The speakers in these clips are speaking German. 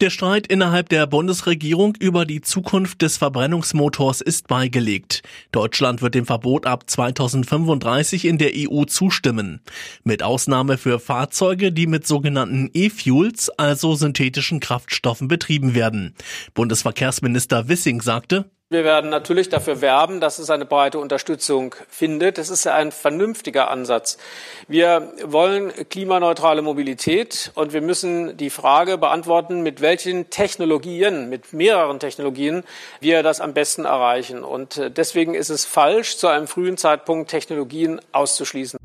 Der Streit innerhalb der Bundesregierung über die Zukunft des Verbrennungsmotors ist beigelegt. Deutschland wird dem Verbot ab 2035 in der EU zustimmen. Mit Ausnahme für Fahrzeuge, die mit sogenannten E-Fuels, also synthetischen Kraftstoffen betrieben werden. Bundesverkehrsminister Wissing sagte, wir werden natürlich dafür werben, dass es eine breite Unterstützung findet. Das ist ja ein vernünftiger Ansatz. Wir wollen klimaneutrale Mobilität und wir müssen die Frage beantworten, mit welchen Technologien, mit mehreren Technologien wir das am besten erreichen. Und deswegen ist es falsch, zu einem frühen Zeitpunkt Technologien auszuschließen.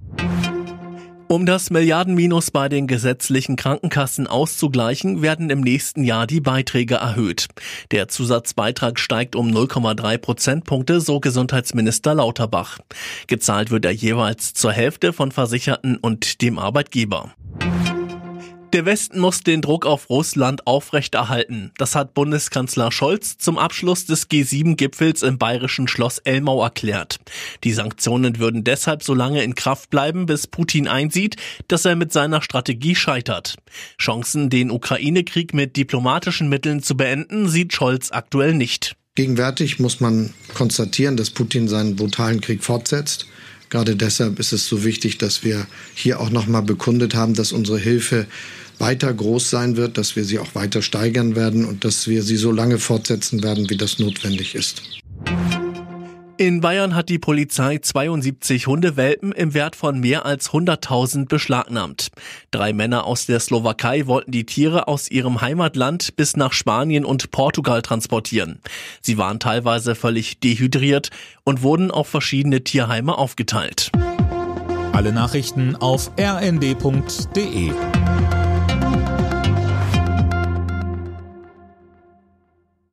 Um das Milliardenminus bei den gesetzlichen Krankenkassen auszugleichen, werden im nächsten Jahr die Beiträge erhöht. Der Zusatzbeitrag steigt um 0,3 Prozentpunkte, so Gesundheitsminister Lauterbach. Gezahlt wird er jeweils zur Hälfte von Versicherten und dem Arbeitgeber. Der Westen muss den Druck auf Russland aufrechterhalten. Das hat Bundeskanzler Scholz zum Abschluss des G7-Gipfels im bayerischen Schloss Elmau erklärt. Die Sanktionen würden deshalb so lange in Kraft bleiben, bis Putin einsieht, dass er mit seiner Strategie scheitert. Chancen, den Ukraine-Krieg mit diplomatischen Mitteln zu beenden, sieht Scholz aktuell nicht. Gegenwärtig muss man konstatieren, dass Putin seinen brutalen Krieg fortsetzt. Gerade deshalb ist es so wichtig, dass wir hier auch nochmal bekundet haben, dass unsere Hilfe weiter groß sein wird, dass wir sie auch weiter steigern werden und dass wir sie so lange fortsetzen werden, wie das notwendig ist. In Bayern hat die Polizei 72 Hundewelpen im Wert von mehr als 100.000 beschlagnahmt. Drei Männer aus der Slowakei wollten die Tiere aus ihrem Heimatland bis nach Spanien und Portugal transportieren. Sie waren teilweise völlig dehydriert und wurden auf verschiedene Tierheime aufgeteilt. Alle Nachrichten auf rnd.de